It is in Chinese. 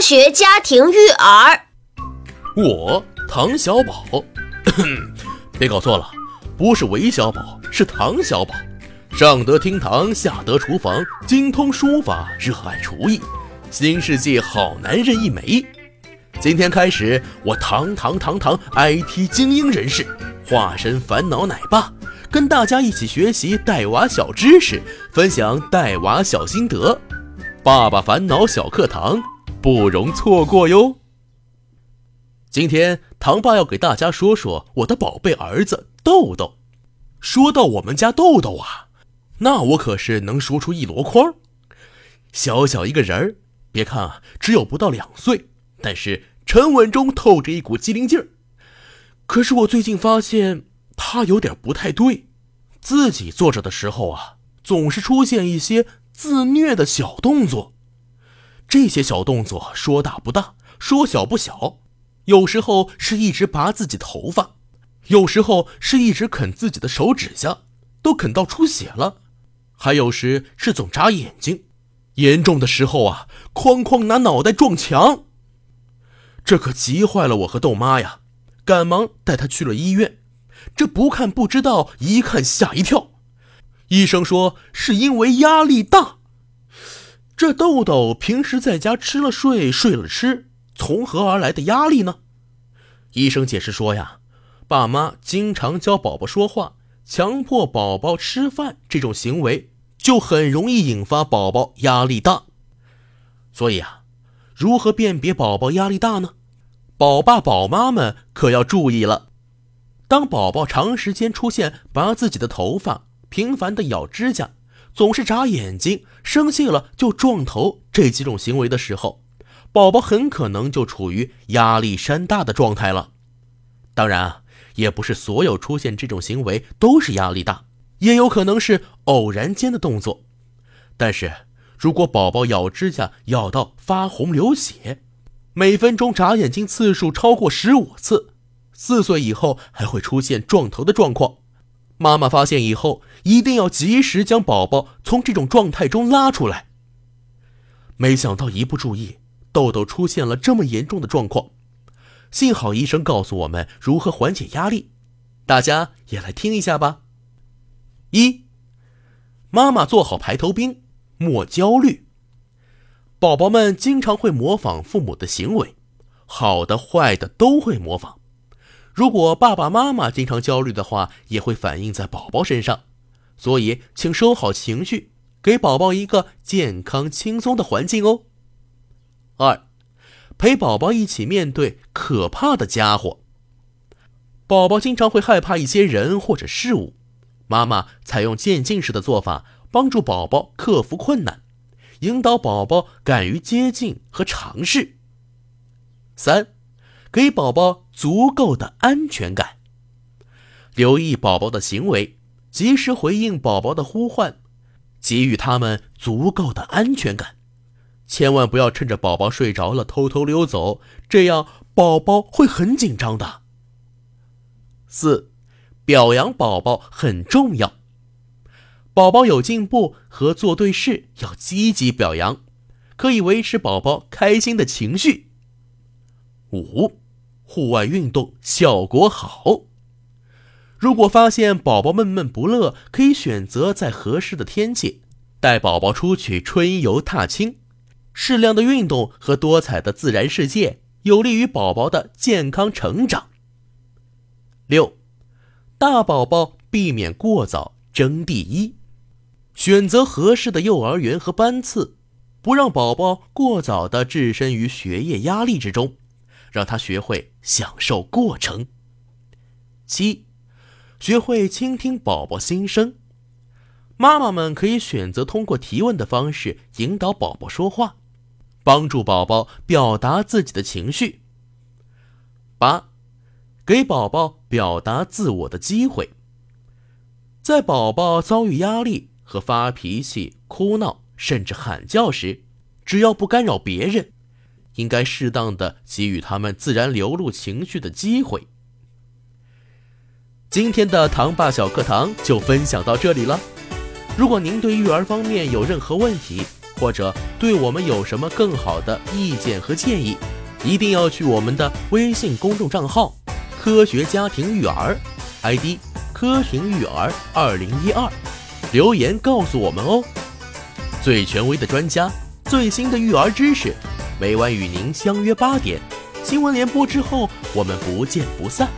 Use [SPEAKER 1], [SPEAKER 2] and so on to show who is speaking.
[SPEAKER 1] 学家庭育儿，
[SPEAKER 2] 我唐小宝，别搞错了，不是韦小宝，是唐小宝。上得厅堂，下得厨房，精通书法，热爱厨艺，新世纪好男人一枚。今天开始，我堂堂堂堂 IT 精英人士，化身烦恼奶爸，跟大家一起学习带娃小知识，分享带娃小心得。爸爸烦恼小课堂。不容错过哟！今天唐爸要给大家说说我的宝贝儿子豆豆。说到我们家豆豆啊，那我可是能说出一箩筐。小小一个人儿，别看啊，只有不到两岁，但是沉稳中透着一股机灵劲儿。可是我最近发现他有点不太对，自己坐着的时候啊，总是出现一些自虐的小动作。这些小动作说大不大，说小不小，有时候是一直拔自己头发，有时候是一直啃自己的手指甲，都啃到出血了，还有时是总眨眼睛，严重的时候啊，哐哐拿脑袋撞墙。这可急坏了我和豆妈呀，赶忙带他去了医院。这不看不知道，一看吓一跳，医生说是因为压力大。这豆豆平时在家吃了睡，睡了吃，从何而来的压力呢？医生解释说呀，爸妈经常教宝宝说话，强迫宝宝吃饭，这种行为就很容易引发宝宝压力大。所以啊，如何辨别宝宝压力大呢？宝爸宝妈们可要注意了。当宝宝长时间出现拔自己的头发，频繁的咬指甲。总是眨眼睛，生气了就撞头，这几种行为的时候，宝宝很可能就处于压力山大的状态了。当然啊，也不是所有出现这种行为都是压力大，也有可能是偶然间的动作。但是如果宝宝咬指甲咬到发红流血，每分钟眨眼睛次数超过十五次，四岁以后还会出现撞头的状况。妈妈发现以后，一定要及时将宝宝从这种状态中拉出来。没想到一不注意，豆豆出现了这么严重的状况。幸好医生告诉我们如何缓解压力，大家也来听一下吧。一，妈妈做好排头兵，莫焦虑。宝宝们经常会模仿父母的行为，好的坏的都会模仿。如果爸爸妈妈经常焦虑的话，也会反映在宝宝身上，所以请收好情绪，给宝宝一个健康轻松的环境哦。二，陪宝宝一起面对可怕的家伙。宝宝经常会害怕一些人或者事物，妈妈采用渐进式的做法，帮助宝宝克服困难，引导宝宝敢于接近和尝试。三。给宝宝足够的安全感，留意宝宝的行为，及时回应宝宝的呼唤，给予他们足够的安全感。千万不要趁着宝宝睡着了偷偷溜走，这样宝宝会很紧张的。四，表扬宝宝很重要，宝宝有进步和做对事要积极表扬，可以维持宝宝开心的情绪。五，户外运动效果好。如果发现宝宝闷闷不乐，可以选择在合适的天气带宝宝出去春游踏青。适量的运动和多彩的自然世界有利于宝宝的健康成长。六，大宝宝避免过早争第一，选择合适的幼儿园和班次，不让宝宝过早的置身于学业压力之中。让他学会享受过程。七，学会倾听宝宝心声。妈妈们可以选择通过提问的方式引导宝宝说话，帮助宝宝表达自己的情绪。八，给宝宝表达自我的机会。在宝宝遭遇压力和发脾气、哭闹甚至喊叫时，只要不干扰别人。应该适当的给予他们自然流露情绪的机会。今天的糖爸小课堂就分享到这里了。如果您对育儿方面有任何问题，或者对我们有什么更好的意见和建议，一定要去我们的微信公众账号“科学家庭育儿 ”，ID“ 科学育儿二零一二”，留言告诉我们哦。最权威的专家，最新的育儿知识，每晚与您相约八点。新闻联播之后，我们不见不散。